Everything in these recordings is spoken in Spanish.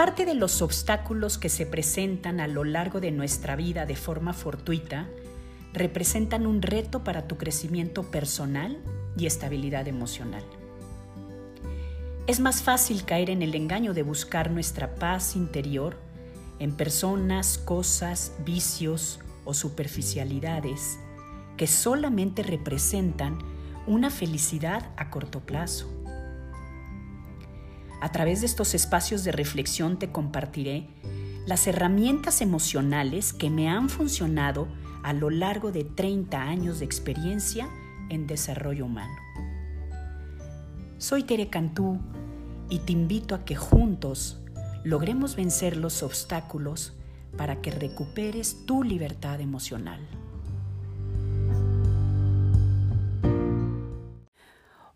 Parte de los obstáculos que se presentan a lo largo de nuestra vida de forma fortuita representan un reto para tu crecimiento personal y estabilidad emocional. Es más fácil caer en el engaño de buscar nuestra paz interior en personas, cosas, vicios o superficialidades que solamente representan una felicidad a corto plazo. A través de estos espacios de reflexión te compartiré las herramientas emocionales que me han funcionado a lo largo de 30 años de experiencia en desarrollo humano. Soy Tere Cantú y te invito a que juntos logremos vencer los obstáculos para que recuperes tu libertad emocional.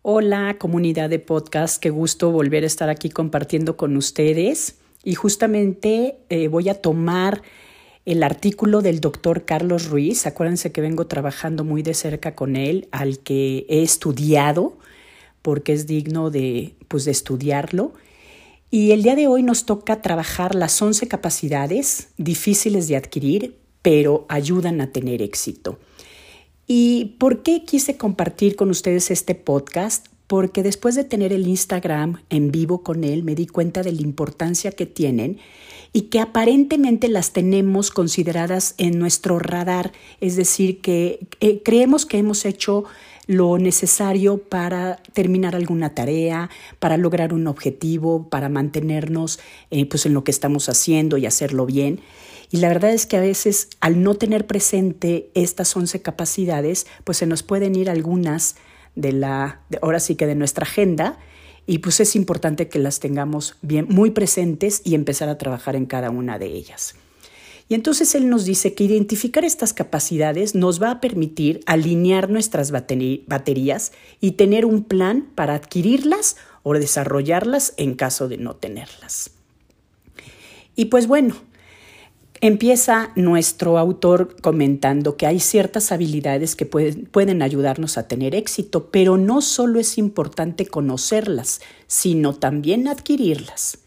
Hola comunidad de podcast, qué gusto volver a estar aquí compartiendo con ustedes. Y justamente eh, voy a tomar el artículo del doctor Carlos Ruiz. Acuérdense que vengo trabajando muy de cerca con él, al que he estudiado, porque es digno de, pues, de estudiarlo. Y el día de hoy nos toca trabajar las 11 capacidades difíciles de adquirir, pero ayudan a tener éxito. ¿Y por qué quise compartir con ustedes este podcast? Porque después de tener el Instagram en vivo con él, me di cuenta de la importancia que tienen y que aparentemente las tenemos consideradas en nuestro radar, es decir, que eh, creemos que hemos hecho lo necesario para terminar alguna tarea, para lograr un objetivo, para mantenernos eh, pues en lo que estamos haciendo y hacerlo bien. Y la verdad es que a veces al no tener presente estas 11 capacidades, pues se nos pueden ir algunas de la, ahora sí que de nuestra agenda, y pues es importante que las tengamos bien, muy presentes y empezar a trabajar en cada una de ellas. Y entonces él nos dice que identificar estas capacidades nos va a permitir alinear nuestras baterías y tener un plan para adquirirlas o desarrollarlas en caso de no tenerlas. Y pues bueno, Empieza nuestro autor comentando que hay ciertas habilidades que pueden, ayudarnos a tener éxito, pero no solo es importante conocerlas, sino también adquirirlas.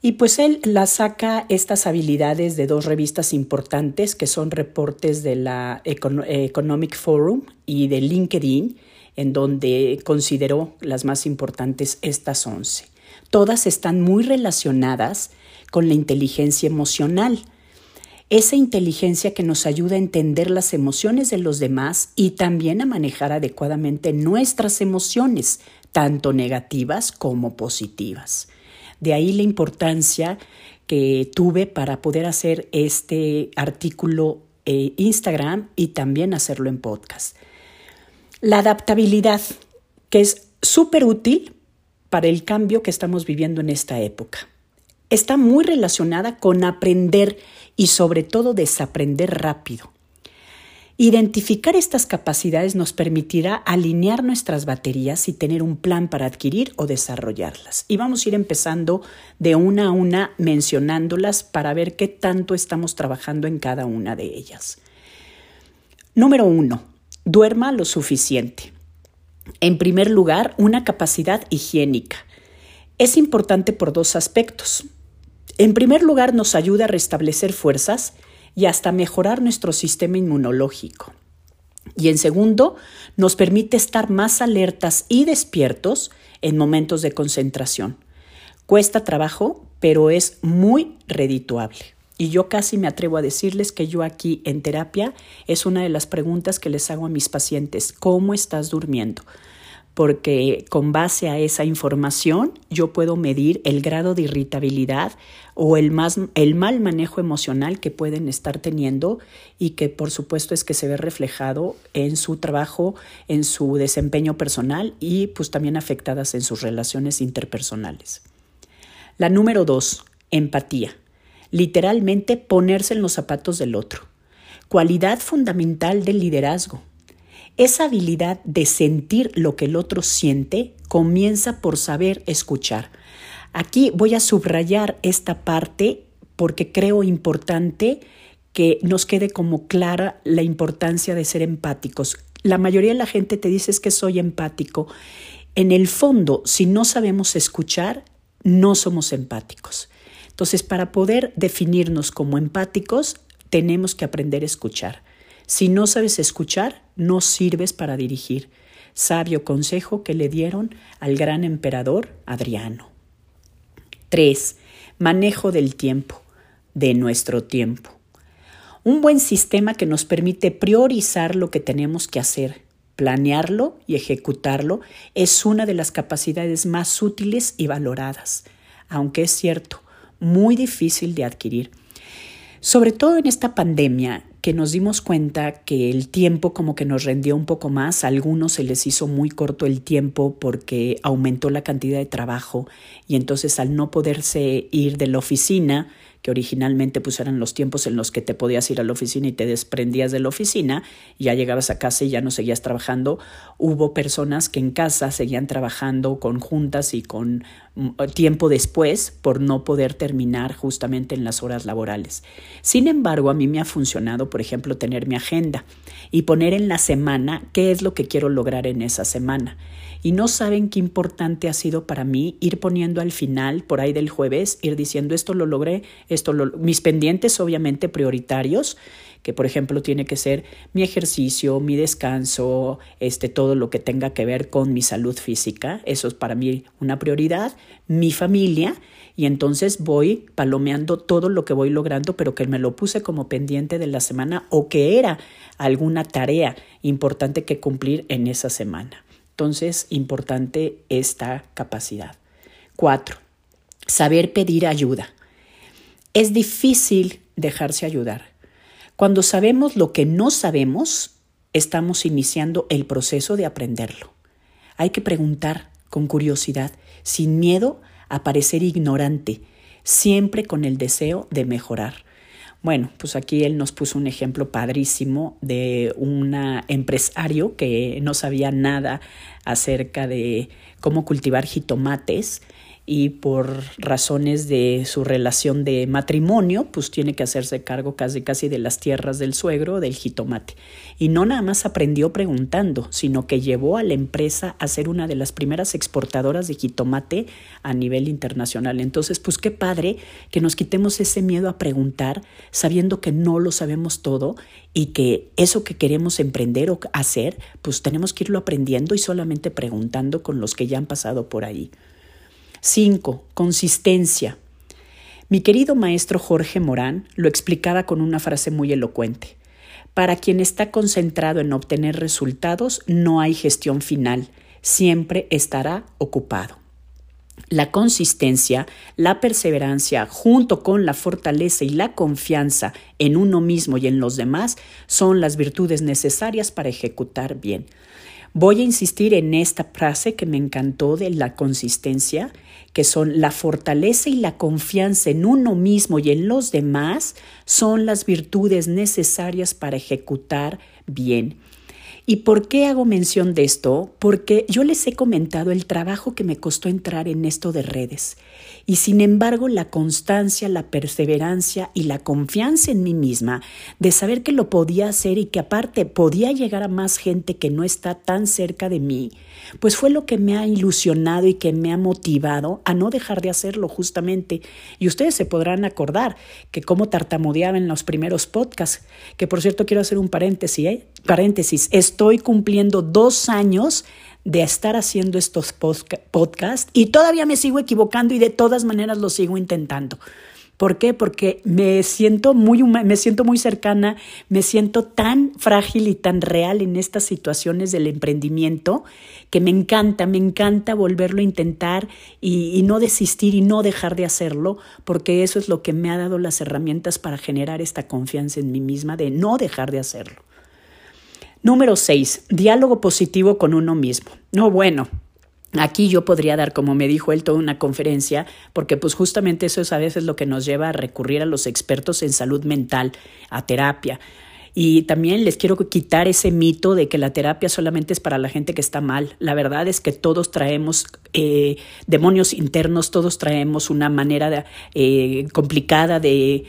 Y pues él la saca estas habilidades de dos revistas importantes que son reportes de la Economic Forum y de LinkedIn, en donde consideró las más importantes estas once. Todas están muy relacionadas con la inteligencia emocional. Esa inteligencia que nos ayuda a entender las emociones de los demás y también a manejar adecuadamente nuestras emociones, tanto negativas como positivas. De ahí la importancia que tuve para poder hacer este artículo en Instagram y también hacerlo en podcast. La adaptabilidad, que es súper útil para el cambio que estamos viviendo en esta época está muy relacionada con aprender y sobre todo desaprender rápido. Identificar estas capacidades nos permitirá alinear nuestras baterías y tener un plan para adquirir o desarrollarlas. Y vamos a ir empezando de una a una mencionándolas para ver qué tanto estamos trabajando en cada una de ellas. Número uno, duerma lo suficiente. En primer lugar, una capacidad higiénica. Es importante por dos aspectos. En primer lugar, nos ayuda a restablecer fuerzas y hasta mejorar nuestro sistema inmunológico. Y en segundo, nos permite estar más alertas y despiertos en momentos de concentración. Cuesta trabajo, pero es muy redituable. Y yo casi me atrevo a decirles que yo aquí en terapia es una de las preguntas que les hago a mis pacientes. ¿Cómo estás durmiendo? Porque con base a esa información yo puedo medir el grado de irritabilidad o el, el mal manejo emocional que pueden estar teniendo y que por supuesto es que se ve reflejado en su trabajo, en su desempeño personal y pues también afectadas en sus relaciones interpersonales. La número dos, empatía. Literalmente ponerse en los zapatos del otro. Cualidad fundamental del liderazgo esa habilidad de sentir lo que el otro siente comienza por saber escuchar. Aquí voy a subrayar esta parte porque creo importante que nos quede como clara la importancia de ser empáticos. La mayoría de la gente te dice que soy empático. En el fondo, si no sabemos escuchar, no somos empáticos. Entonces, para poder definirnos como empáticos, tenemos que aprender a escuchar. Si no sabes escuchar, no sirves para dirigir. Sabio consejo que le dieron al gran emperador Adriano. 3. Manejo del tiempo, de nuestro tiempo. Un buen sistema que nos permite priorizar lo que tenemos que hacer, planearlo y ejecutarlo es una de las capacidades más útiles y valoradas, aunque es cierto, muy difícil de adquirir. Sobre todo en esta pandemia, que nos dimos cuenta que el tiempo como que nos rendió un poco más, a algunos se les hizo muy corto el tiempo porque aumentó la cantidad de trabajo. Y entonces al no poderse ir de la oficina, que originalmente pues eran los tiempos en los que te podías ir a la oficina y te desprendías de la oficina, ya llegabas a casa y ya no seguías trabajando, hubo personas que en casa seguían trabajando con juntas y con tiempo después por no poder terminar justamente en las horas laborales. Sin embargo, a mí me ha funcionado, por ejemplo, tener mi agenda y poner en la semana qué es lo que quiero lograr en esa semana y no saben qué importante ha sido para mí ir poniendo al final, por ahí del jueves, ir diciendo esto lo logré, esto mis pendientes obviamente prioritarios, que por ejemplo tiene que ser mi ejercicio, mi descanso, este todo lo que tenga que ver con mi salud física, eso es para mí una prioridad, mi familia y entonces voy palomeando todo lo que voy logrando, pero que me lo puse como pendiente de la semana o que era alguna tarea importante que cumplir en esa semana. Entonces, importante esta capacidad. Cuatro, saber pedir ayuda. Es difícil dejarse ayudar. Cuando sabemos lo que no sabemos, estamos iniciando el proceso de aprenderlo. Hay que preguntar con curiosidad, sin miedo a parecer ignorante, siempre con el deseo de mejorar. Bueno, pues aquí él nos puso un ejemplo padrísimo de un empresario que no sabía nada acerca de cómo cultivar jitomates y por razones de su relación de matrimonio, pues tiene que hacerse cargo casi casi de las tierras del suegro, del jitomate. Y no nada más aprendió preguntando, sino que llevó a la empresa a ser una de las primeras exportadoras de jitomate a nivel internacional. Entonces, pues qué padre que nos quitemos ese miedo a preguntar, sabiendo que no lo sabemos todo y que eso que queremos emprender o hacer, pues tenemos que irlo aprendiendo y solamente preguntando con los que ya han pasado por ahí. 5. Consistencia. Mi querido maestro Jorge Morán lo explicaba con una frase muy elocuente. Para quien está concentrado en obtener resultados, no hay gestión final, siempre estará ocupado. La consistencia, la perseverancia, junto con la fortaleza y la confianza en uno mismo y en los demás, son las virtudes necesarias para ejecutar bien. Voy a insistir en esta frase que me encantó de la consistencia, que son la fortaleza y la confianza en uno mismo y en los demás, son las virtudes necesarias para ejecutar bien. ¿Y por qué hago mención de esto? Porque yo les he comentado el trabajo que me costó entrar en esto de redes. Y sin embargo, la constancia, la perseverancia y la confianza en mí misma de saber que lo podía hacer y que aparte podía llegar a más gente que no está tan cerca de mí, pues fue lo que me ha ilusionado y que me ha motivado a no dejar de hacerlo justamente. Y ustedes se podrán acordar que como tartamudeaba en los primeros podcasts, que por cierto quiero hacer un paréntesis, ¿eh? paréntesis, estoy cumpliendo dos años de estar haciendo estos podcasts y todavía me sigo equivocando y de todas maneras lo sigo intentando. ¿Por qué? Porque me siento muy me siento muy cercana, me siento tan frágil y tan real en estas situaciones del emprendimiento que me encanta, me encanta volverlo a intentar y, no desistir y no dejar de hacerlo, porque eso es lo que me ha dado las herramientas para generar esta confianza en mí misma de no dejar de hacerlo. Número 6. Diálogo positivo con uno mismo. No, bueno, Aquí yo podría dar, como me dijo él, toda una conferencia, porque pues justamente eso es a veces lo que nos lleva a recurrir a los expertos en salud mental, a terapia. Y también les quiero quitar ese mito de que la terapia solamente es para la gente que está mal. La verdad es que todos traemos eh, demonios internos, todos traemos una manera eh, complicada de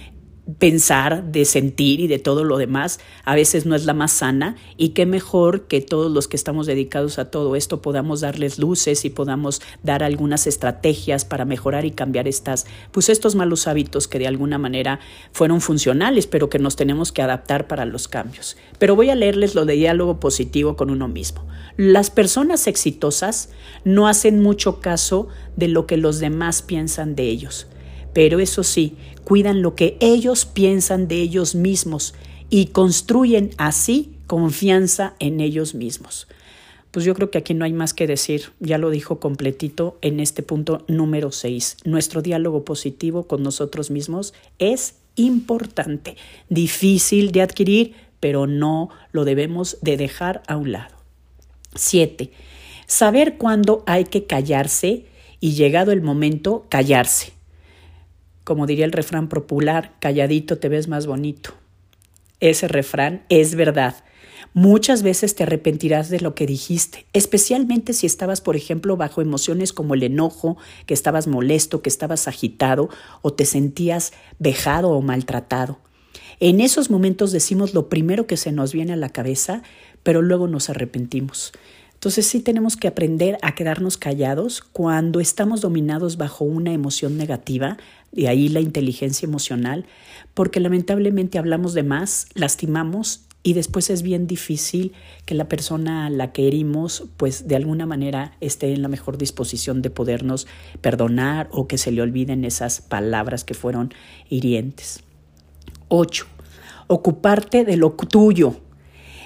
pensar, de sentir y de todo lo demás, a veces no es la más sana y qué mejor que todos los que estamos dedicados a todo esto podamos darles luces y podamos dar algunas estrategias para mejorar y cambiar estas, pues estos malos hábitos que de alguna manera fueron funcionales, pero que nos tenemos que adaptar para los cambios. Pero voy a leerles lo de diálogo positivo con uno mismo. Las personas exitosas no hacen mucho caso de lo que los demás piensan de ellos pero eso sí, cuidan lo que ellos piensan de ellos mismos y construyen así confianza en ellos mismos. Pues yo creo que aquí no hay más que decir, ya lo dijo completito en este punto número 6. Nuestro diálogo positivo con nosotros mismos es importante, difícil de adquirir, pero no lo debemos de dejar a un lado. 7. Saber cuándo hay que callarse y llegado el momento, callarse como diría el refrán popular, calladito te ves más bonito. Ese refrán es verdad. Muchas veces te arrepentirás de lo que dijiste, especialmente si estabas, por ejemplo, bajo emociones como el enojo, que estabas molesto, que estabas agitado o te sentías vejado o maltratado. En esos momentos decimos lo primero que se nos viene a la cabeza, pero luego nos arrepentimos. Entonces sí tenemos que aprender a quedarnos callados cuando estamos dominados bajo una emoción negativa, de ahí la inteligencia emocional, porque lamentablemente hablamos de más, lastimamos y después es bien difícil que la persona a la que herimos pues de alguna manera esté en la mejor disposición de podernos perdonar o que se le olviden esas palabras que fueron hirientes. 8. Ocuparte de lo tuyo,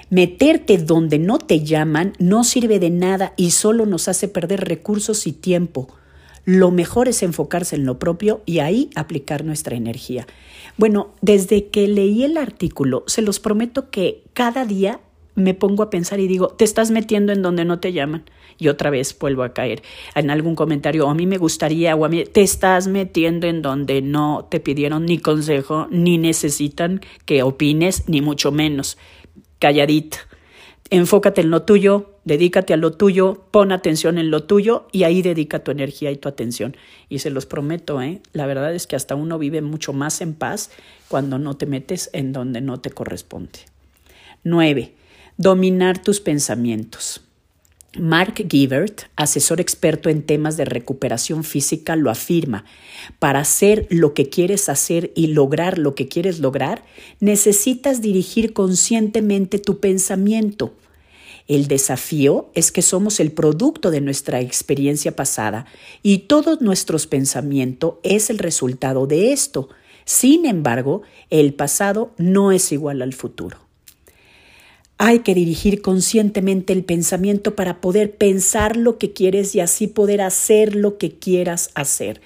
Meterte donde no te llaman no sirve de nada y solo nos hace perder recursos y tiempo. Lo mejor es enfocarse en lo propio y ahí aplicar nuestra energía. Bueno, desde que leí el artículo, se los prometo que cada día me pongo a pensar y digo, te estás metiendo en donde no te llaman. Y otra vez vuelvo a caer en algún comentario, o a mí me gustaría, o a mí, te estás metiendo en donde no te pidieron ni consejo, ni necesitan que opines, ni mucho menos calladita. Enfócate en lo tuyo, dedícate a lo tuyo, pon atención en lo tuyo y ahí dedica tu energía y tu atención. Y se los prometo, ¿eh? la verdad es que hasta uno vive mucho más en paz cuando no te metes en donde no te corresponde. 9. Dominar tus pensamientos. Mark Givert, asesor experto en temas de recuperación física, lo afirma. Para hacer lo que quieres hacer y lograr lo que quieres lograr, necesitas dirigir conscientemente tu pensamiento. El desafío es que somos el producto de nuestra experiencia pasada y todo nuestro pensamiento es el resultado de esto. Sin embargo, el pasado no es igual al futuro. Hay que dirigir conscientemente el pensamiento para poder pensar lo que quieres y así poder hacer lo que quieras hacer.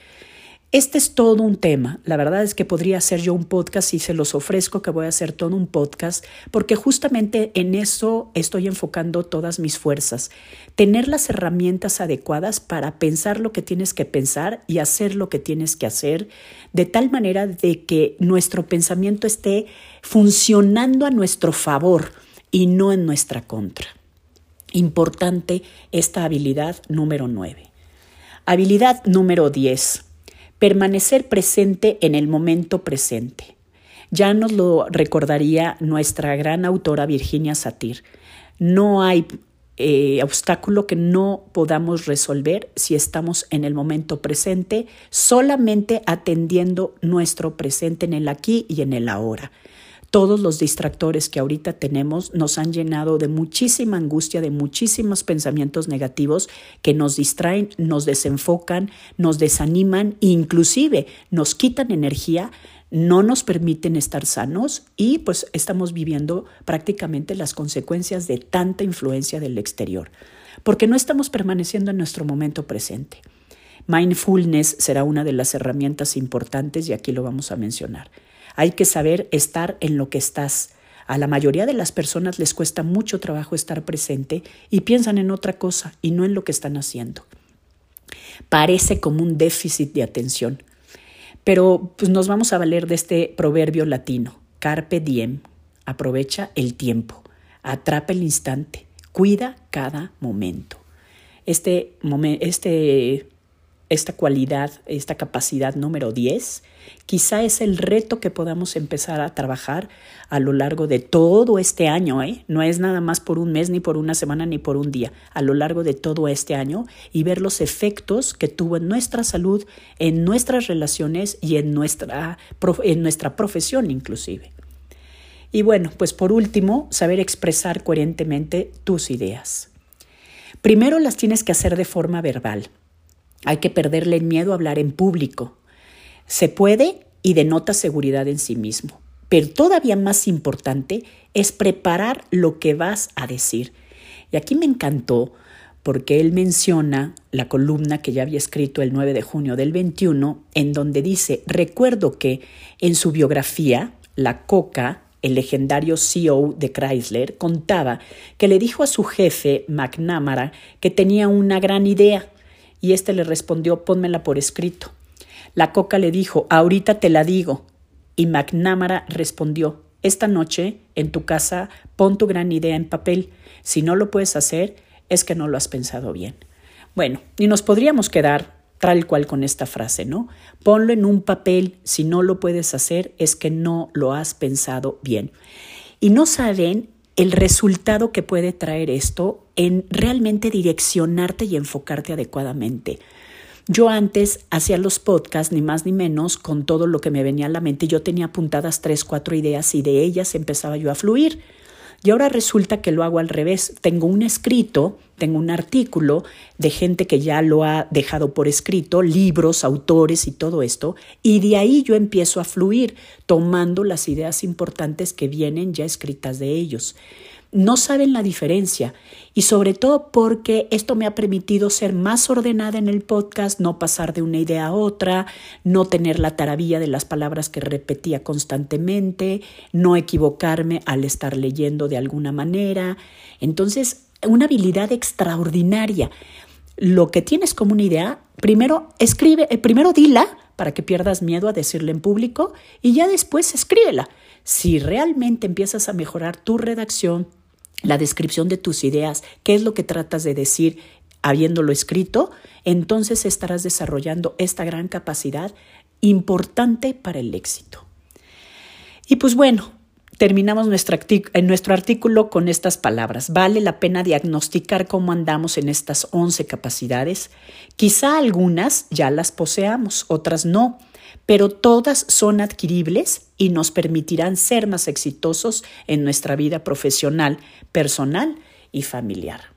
Este es todo un tema. La verdad es que podría hacer yo un podcast y se los ofrezco que voy a hacer todo un podcast porque justamente en eso estoy enfocando todas mis fuerzas. Tener las herramientas adecuadas para pensar lo que tienes que pensar y hacer lo que tienes que hacer de tal manera de que nuestro pensamiento esté funcionando a nuestro favor y no en nuestra contra. Importante esta habilidad número 9. Habilidad número 10. Permanecer presente en el momento presente. Ya nos lo recordaría nuestra gran autora Virginia Satir. No hay eh, obstáculo que no podamos resolver si estamos en el momento presente, solamente atendiendo nuestro presente en el aquí y en el ahora. Todos los distractores que ahorita tenemos nos han llenado de muchísima angustia, de muchísimos pensamientos negativos que nos distraen, nos desenfocan, nos desaniman inclusive nos quitan energía, no nos permiten estar sanos y pues estamos viviendo prácticamente las consecuencias de tanta influencia del exterior, porque no estamos permaneciendo en nuestro momento presente. Mindfulness será una de las herramientas importantes y aquí lo vamos a mencionar. Hay que saber estar en lo que estás. A la mayoría de las personas les cuesta mucho trabajo estar presente y piensan en otra cosa y no en lo que están haciendo. Parece como un déficit de atención. Pero pues nos vamos a valer de este proverbio latino, carpe diem, aprovecha el tiempo, atrapa el instante, cuida cada momento. Este, este esta cualidad, esta capacidad número 10, quizá es el reto que podamos empezar a trabajar a lo largo de todo este año. ¿eh? No es nada más por un mes, ni por una semana, ni por un día, a lo largo de todo este año y ver los efectos que tuvo en nuestra salud, en nuestras relaciones y en nuestra, en nuestra profesión inclusive. Y bueno, pues por último, saber expresar coherentemente tus ideas. Primero las tienes que hacer de forma verbal. Hay que perderle el miedo a hablar en público. Se puede y denota seguridad en sí mismo. Pero todavía más importante es preparar lo que vas a decir. Y aquí me encantó porque él menciona la columna que ya había escrito el 9 de junio del 21, en donde dice, recuerdo que en su biografía, la coca, el legendario CEO de Chrysler, contaba que le dijo a su jefe, McNamara, que tenía una gran idea y éste le respondió pónmela por escrito. La coca le dijo ahorita te la digo y McNamara respondió esta noche en tu casa pon tu gran idea en papel. Si no lo puedes hacer es que no lo has pensado bien. Bueno, y nos podríamos quedar tal cual con esta frase, ¿no? Ponlo en un papel, si no lo puedes hacer es que no lo has pensado bien. Y no saben el resultado que puede traer esto en realmente direccionarte y enfocarte adecuadamente. Yo antes hacía los podcasts, ni más ni menos, con todo lo que me venía a la mente. Yo tenía apuntadas tres, cuatro ideas y de ellas empezaba yo a fluir. Y ahora resulta que lo hago al revés. Tengo un escrito, tengo un artículo de gente que ya lo ha dejado por escrito, libros, autores y todo esto, y de ahí yo empiezo a fluir, tomando las ideas importantes que vienen ya escritas de ellos no saben la diferencia y sobre todo porque esto me ha permitido ser más ordenada en el podcast, no pasar de una idea a otra, no tener la taravilla de las palabras que repetía constantemente, no equivocarme al estar leyendo de alguna manera. Entonces, una habilidad extraordinaria. Lo que tienes como una idea, primero escribe, eh, primero dila para que pierdas miedo a decirla en público y ya después escríbela. Si realmente empiezas a mejorar tu redacción, la descripción de tus ideas, qué es lo que tratas de decir habiéndolo escrito, entonces estarás desarrollando esta gran capacidad importante para el éxito. Y pues bueno, terminamos nuestro, en nuestro artículo con estas palabras. Vale la pena diagnosticar cómo andamos en estas 11 capacidades. Quizá algunas ya las poseamos, otras no pero todas son adquiribles y nos permitirán ser más exitosos en nuestra vida profesional, personal y familiar.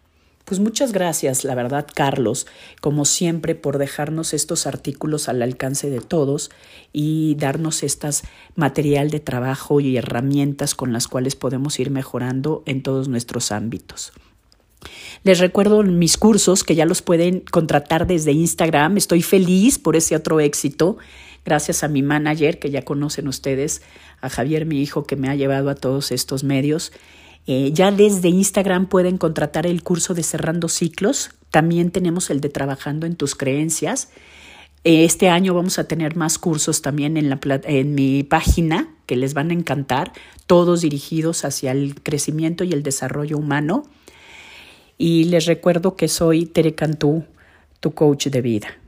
Pues muchas gracias, la verdad, Carlos, como siempre, por dejarnos estos artículos al alcance de todos y darnos estas material de trabajo y herramientas con las cuales podemos ir mejorando en todos nuestros ámbitos. Les recuerdo mis cursos que ya los pueden contratar desde Instagram. Estoy feliz por ese otro éxito gracias a mi manager, que ya conocen ustedes, a Javier, mi hijo, que me ha llevado a todos estos medios. Eh, ya desde Instagram pueden contratar el curso de Cerrando Ciclos. También tenemos el de Trabajando en tus Creencias. Eh, este año vamos a tener más cursos también en, en mi página que les van a encantar, todos dirigidos hacia el crecimiento y el desarrollo humano. Y les recuerdo que soy Tere Cantú, tu coach de vida.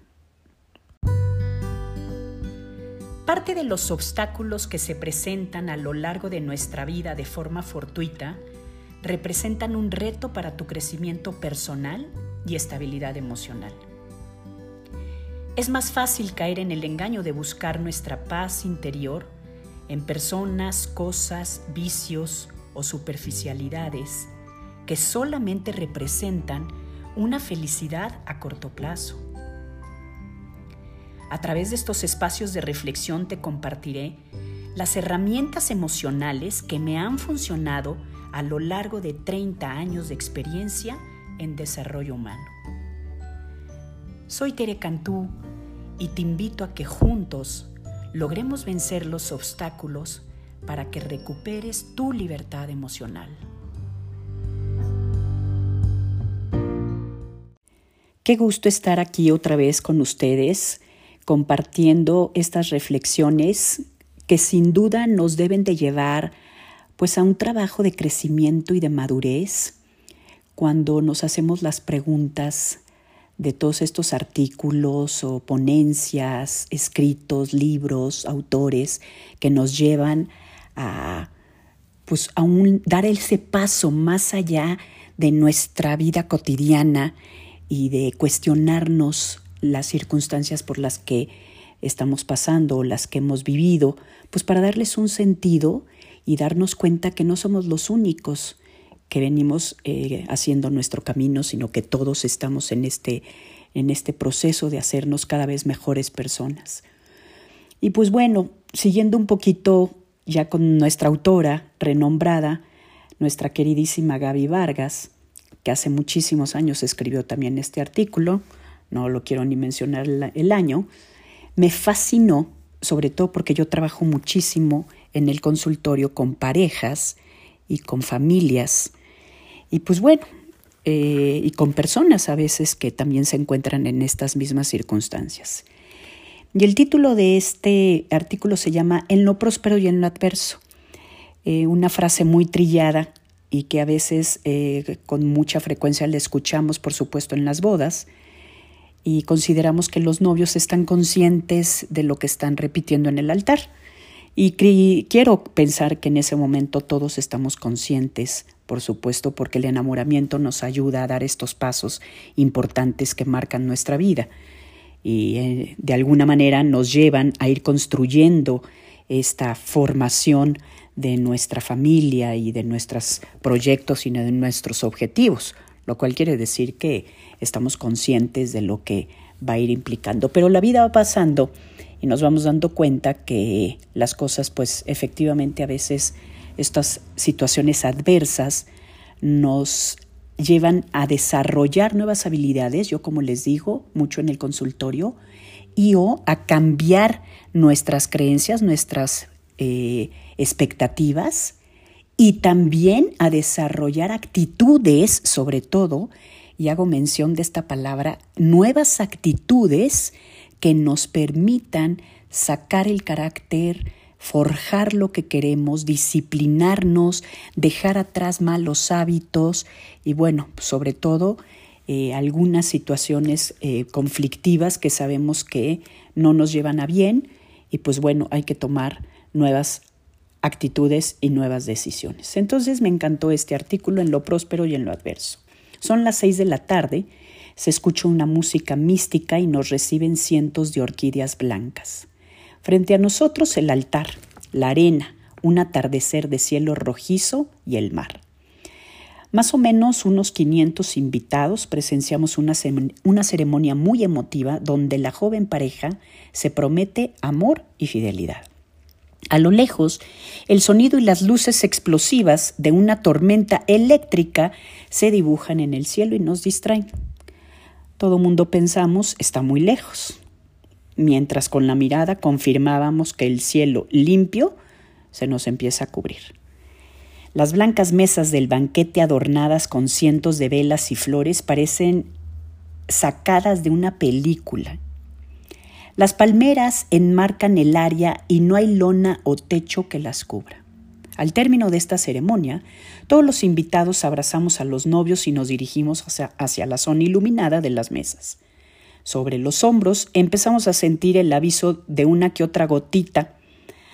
Parte de los obstáculos que se presentan a lo largo de nuestra vida de forma fortuita representan un reto para tu crecimiento personal y estabilidad emocional. Es más fácil caer en el engaño de buscar nuestra paz interior en personas, cosas, vicios o superficialidades que solamente representan una felicidad a corto plazo. A través de estos espacios de reflexión te compartiré las herramientas emocionales que me han funcionado a lo largo de 30 años de experiencia en desarrollo humano. Soy Tere Cantú y te invito a que juntos logremos vencer los obstáculos para que recuperes tu libertad emocional. Qué gusto estar aquí otra vez con ustedes compartiendo estas reflexiones que sin duda nos deben de llevar pues a un trabajo de crecimiento y de madurez cuando nos hacemos las preguntas de todos estos artículos o ponencias, escritos, libros, autores que nos llevan a pues aún dar ese paso más allá de nuestra vida cotidiana y de cuestionarnos las circunstancias por las que estamos pasando o las que hemos vivido, pues para darles un sentido y darnos cuenta que no somos los únicos que venimos eh, haciendo nuestro camino, sino que todos estamos en este, en este proceso de hacernos cada vez mejores personas. Y pues bueno, siguiendo un poquito ya con nuestra autora renombrada, nuestra queridísima Gaby Vargas, que hace muchísimos años escribió también este artículo, no lo quiero ni mencionar el año, me fascinó, sobre todo porque yo trabajo muchísimo en el consultorio con parejas y con familias, y pues bueno, eh, y con personas a veces que también se encuentran en estas mismas circunstancias. Y el título de este artículo se llama En lo próspero y en lo adverso. Eh, una frase muy trillada y que a veces eh, con mucha frecuencia le escuchamos, por supuesto, en las bodas, y consideramos que los novios están conscientes de lo que están repitiendo en el altar. Y quiero pensar que en ese momento todos estamos conscientes, por supuesto, porque el enamoramiento nos ayuda a dar estos pasos importantes que marcan nuestra vida y eh, de alguna manera nos llevan a ir construyendo esta formación de nuestra familia y de nuestros proyectos y de nuestros objetivos, lo cual quiere decir que estamos conscientes de lo que va a ir implicando. Pero la vida va pasando y nos vamos dando cuenta que las cosas, pues efectivamente a veces estas situaciones adversas nos llevan a desarrollar nuevas habilidades, yo como les digo, mucho en el consultorio, y o a cambiar nuestras creencias, nuestras eh, expectativas, y también a desarrollar actitudes, sobre todo, y hago mención de esta palabra, nuevas actitudes que nos permitan sacar el carácter, forjar lo que queremos, disciplinarnos, dejar atrás malos hábitos y bueno, sobre todo eh, algunas situaciones eh, conflictivas que sabemos que no nos llevan a bien y pues bueno, hay que tomar nuevas actitudes y nuevas decisiones. Entonces me encantó este artículo en lo próspero y en lo adverso. Son las seis de la tarde, se escucha una música mística y nos reciben cientos de orquídeas blancas. Frente a nosotros el altar, la arena, un atardecer de cielo rojizo y el mar. Más o menos unos 500 invitados presenciamos una, una, ceremonia muy emotiva donde la joven pareja se promete amor y fidelidad. A lo lejos, el sonido y las luces explosivas de una tormenta eléctrica se dibujan en el cielo y nos distraen. Todo mundo pensamos está muy lejos mientras con la mirada confirmábamos que el cielo limpio se nos empieza a cubrir. Las blancas mesas del banquete adornadas con cientos de velas y flores parecen sacadas de una película. Las palmeras enmarcan el área y no hay lona o techo que las cubra. Al término de esta ceremonia, todos los invitados abrazamos a los novios y nos dirigimos hacia, la zona iluminada de las mesas sobre los hombros, empezamos a sentir el aviso de una que otra gotita.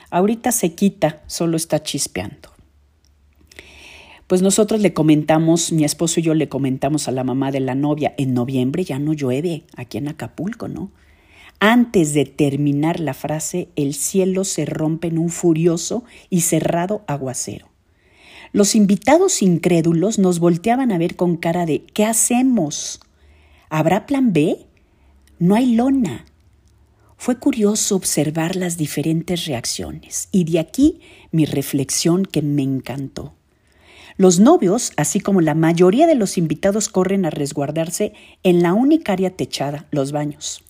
Ahorita se quita, solo está chispeando. Pues nosotros le comentamos, mi esposo y yo le comentamos a la mamá de la novia, en noviembre ya no llueve aquí en Acapulco, ¿no? Antes de terminar la frase, el cielo se rompe en un furioso y cerrado aguacero. Los invitados incrédulos nos volteaban a ver con cara de ¿qué hacemos? ¿Habrá plan B? No hay lona. Fue curioso observar las diferentes reacciones y de aquí mi reflexión que me encantó. Los novios, así como la mayoría de los invitados, corren a resguardarse en la única área techada, los baños.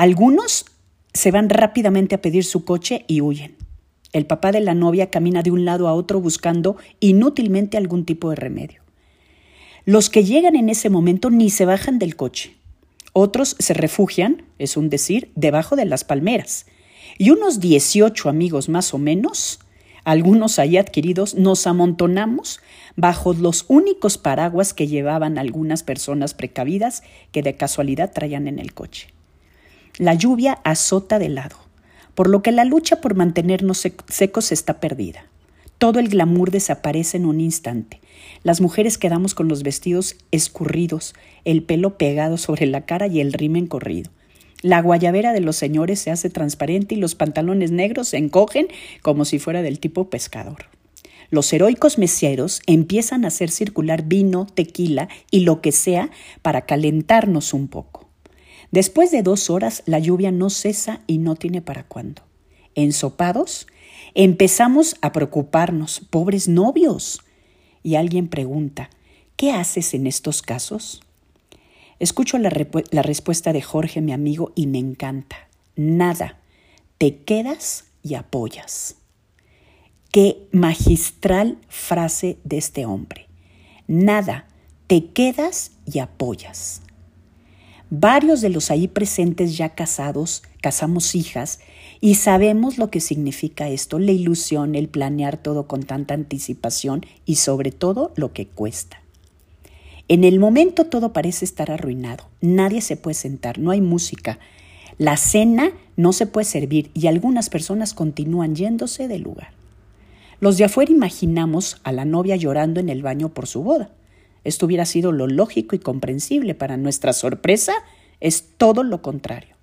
Algunos se van rápidamente a pedir su coche y huyen. El papá de la novia camina de un lado a otro buscando inútilmente algún tipo de remedio. Los que llegan en ese momento ni se bajan del coche. Otros se refugian, es un decir, debajo de las palmeras. Y unos 18 amigos más o menos algunos ahí adquiridos, nos amontonamos bajo los únicos paraguas que llevaban algunas personas precavidas que de casualidad traían en el coche. La lluvia azota de lado, por lo que la lucha por mantenernos secos está perdida. Todo el glamour desaparece en un instante. Las mujeres quedamos con los vestidos escurridos, el pelo pegado sobre la cara y el rimen corrido. La guayabera de los señores se hace transparente y los pantalones negros se encogen como si fuera del tipo pescador. Los heroicos meseros empiezan a hacer circular vino, tequila y lo que sea para calentarnos un poco. Después de dos horas la lluvia no cesa y no tiene para cuándo. Ensopados, empezamos a preocuparnos, pobres novios. Y alguien pregunta, ¿qué haces en estos casos? Escucho la, la, respuesta de Jorge, mi amigo, y me encanta. Nada. Te quedas y apoyas. Qué magistral frase de este hombre. Nada. Te quedas y apoyas. Varios de los ahí presentes ya casados, casamos hijas, y sabemos lo que significa esto, la ilusión, el planear todo con tanta anticipación y sobre todo lo que cuesta. En el momento todo parece estar arruinado, nadie se puede sentar, no hay música, la cena no se puede servir y algunas personas continúan yéndose del lugar. Los de afuera imaginamos a la novia llorando en el baño por su boda. Esto hubiera sido lo lógico y comprensible. Para nuestra sorpresa, es todo lo contrario.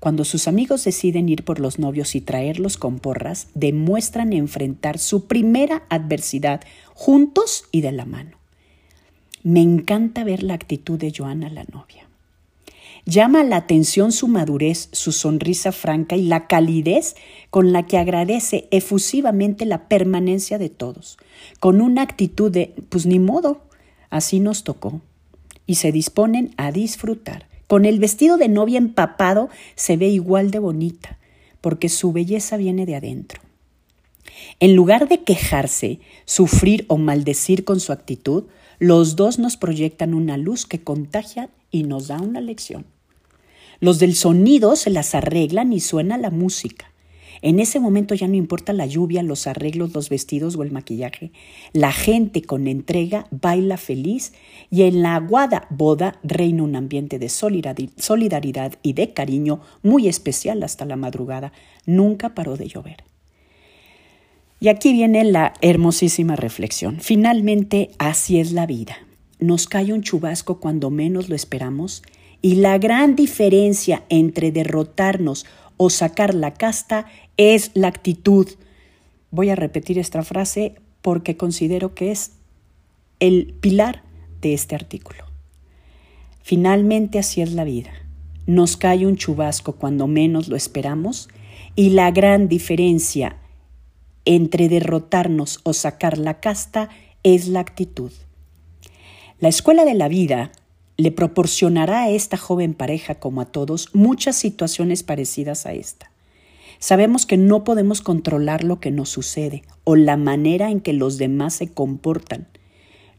Cuando sus amigos deciden ir por los novios y traerlos con porras, demuestran enfrentar su primera adversidad juntos y de la mano. Me encanta ver la actitud de Joana, la novia. Llama la atención su madurez, su sonrisa franca y la calidez con la que agradece efusivamente la permanencia de todos, con una actitud de, pues ni modo, así nos tocó. Y se disponen a disfrutar. Con el vestido de novia empapado se ve igual de bonita, porque su belleza viene de adentro. En lugar de quejarse, sufrir o maldecir con su actitud, los dos nos proyectan una luz que contagia y nos da una lección. Los del sonido se las arreglan y suena la música. En ese momento ya no importa la lluvia, los arreglos, los vestidos o el maquillaje. La gente con entrega baila feliz y en la aguada boda reina un ambiente de solidaridad y de cariño muy especial hasta la madrugada. Nunca paró de llover. Y aquí viene la hermosísima reflexión. Finalmente, así es la vida. Nos cae un chubasco cuando menos lo esperamos y la gran diferencia entre derrotarnos o sacar la casta es la actitud. Voy a repetir esta frase porque considero que es el pilar de este artículo. Finalmente así es la vida. Nos cae un chubasco cuando menos lo esperamos y la gran diferencia entre derrotarnos o sacar la casta es la actitud. La escuela de la vida le proporcionará a esta joven pareja como a todos muchas situaciones parecidas a esta. Sabemos que no podemos controlar lo que nos sucede o la manera en que los demás se comportan.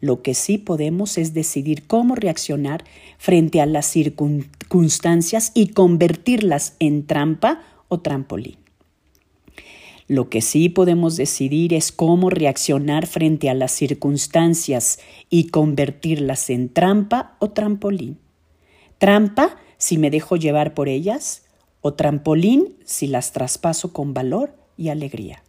Lo que sí podemos es decidir cómo reaccionar frente a las circunstancias y convertirlas en trampa o trampolín. Lo que sí podemos decidir es cómo reaccionar frente a las circunstancias y convertirlas en trampa o trampolín. Trampa si me dejo llevar por ellas o trampolín si las traspaso con valor y alegría.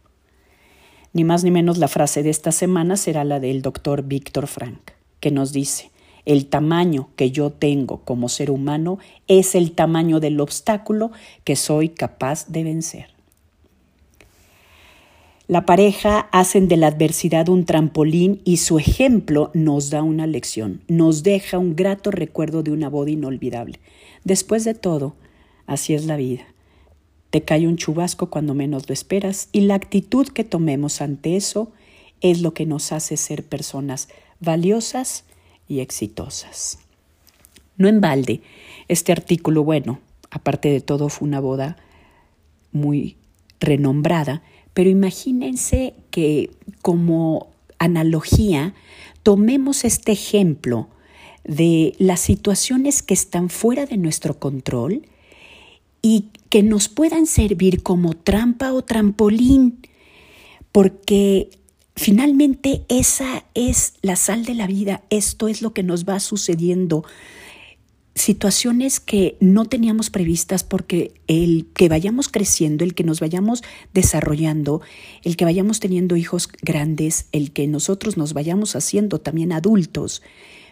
Ni más ni menos la frase de esta semana será la del doctor Víctor Frank, que nos dice, el tamaño que yo tengo como ser humano es el tamaño del obstáculo que soy capaz de vencer. La pareja hacen de la adversidad un trampolín y su ejemplo nos da una lección, nos deja un grato recuerdo de una boda inolvidable. Después de todo, así es la vida. Te cae un chubasco cuando menos lo esperas y la actitud que tomemos ante eso es lo que nos hace ser personas valiosas y exitosas. No en balde, este artículo, bueno, aparte de todo fue una boda muy renombrada, pero imagínense que como analogía tomemos este ejemplo de las situaciones que están fuera de nuestro control y que nos puedan servir como trampa o trampolín. porque finalmente esa es la sal de la vida, esto es lo que nos va sucediendo situaciones que no teníamos previstas porque el que vayamos creciendo, el que nos vayamos desarrollando, el que vayamos teniendo hijos grandes, el que nosotros nos vayamos haciendo también adultos,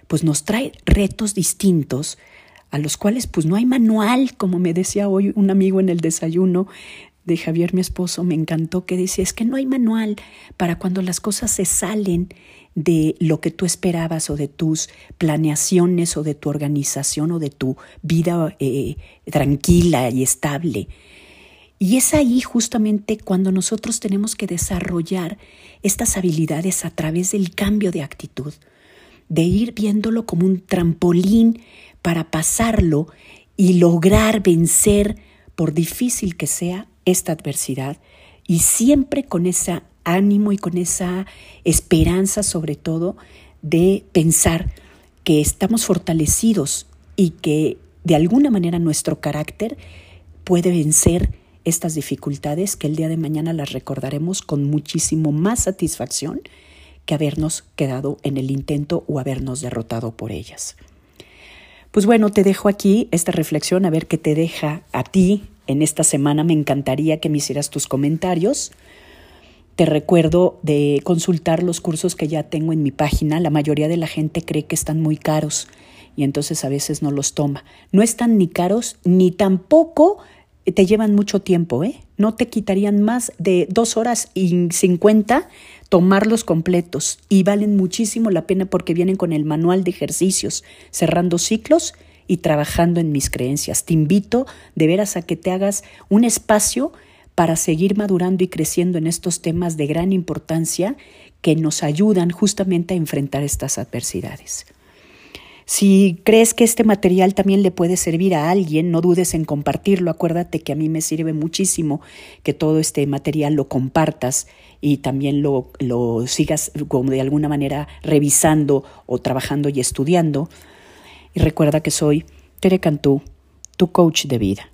pues nos trae retos distintos a los cuales pues no hay manual, como me decía hoy un amigo en el desayuno de Javier, mi esposo, me encantó que decía, es que no hay manual para cuando las cosas se salen de lo que tú esperabas o de tus planeaciones o de tu organización o de tu vida eh, tranquila y estable. Y es ahí justamente cuando nosotros tenemos que desarrollar estas habilidades a través del cambio de actitud, de ir viéndolo como un trampolín para pasarlo y lograr vencer, por difícil que sea, esta adversidad y siempre con esa ánimo y con esa esperanza sobre todo de pensar que estamos fortalecidos y que de alguna manera nuestro carácter puede vencer estas dificultades que el día de mañana las recordaremos con muchísimo más satisfacción que habernos quedado en el intento o habernos derrotado por ellas. Pues bueno, te dejo aquí esta reflexión a ver qué te deja a ti en esta semana. Me encantaría que me hicieras tus comentarios. Te recuerdo de consultar los cursos que ya tengo en mi página. La mayoría de la gente cree que están muy caros y entonces a veces no los toma. No están ni caros ni tampoco te llevan mucho tiempo, ¿eh? No te quitarían más de dos horas y cincuenta tomarlos completos y valen muchísimo la pena porque vienen con el manual de ejercicios, cerrando ciclos y trabajando en mis creencias. Te invito de veras a que te hagas un espacio para seguir madurando y creciendo en estos temas de gran importancia que nos ayudan justamente a enfrentar estas adversidades. Si crees que este material también le puede servir a alguien, no dudes en compartirlo. Acuérdate que a mí me sirve muchísimo que todo este material lo compartas y también lo, lo sigas como de alguna manera revisando o trabajando y estudiando. Y recuerda que soy Tere Cantú, tu coach de vida.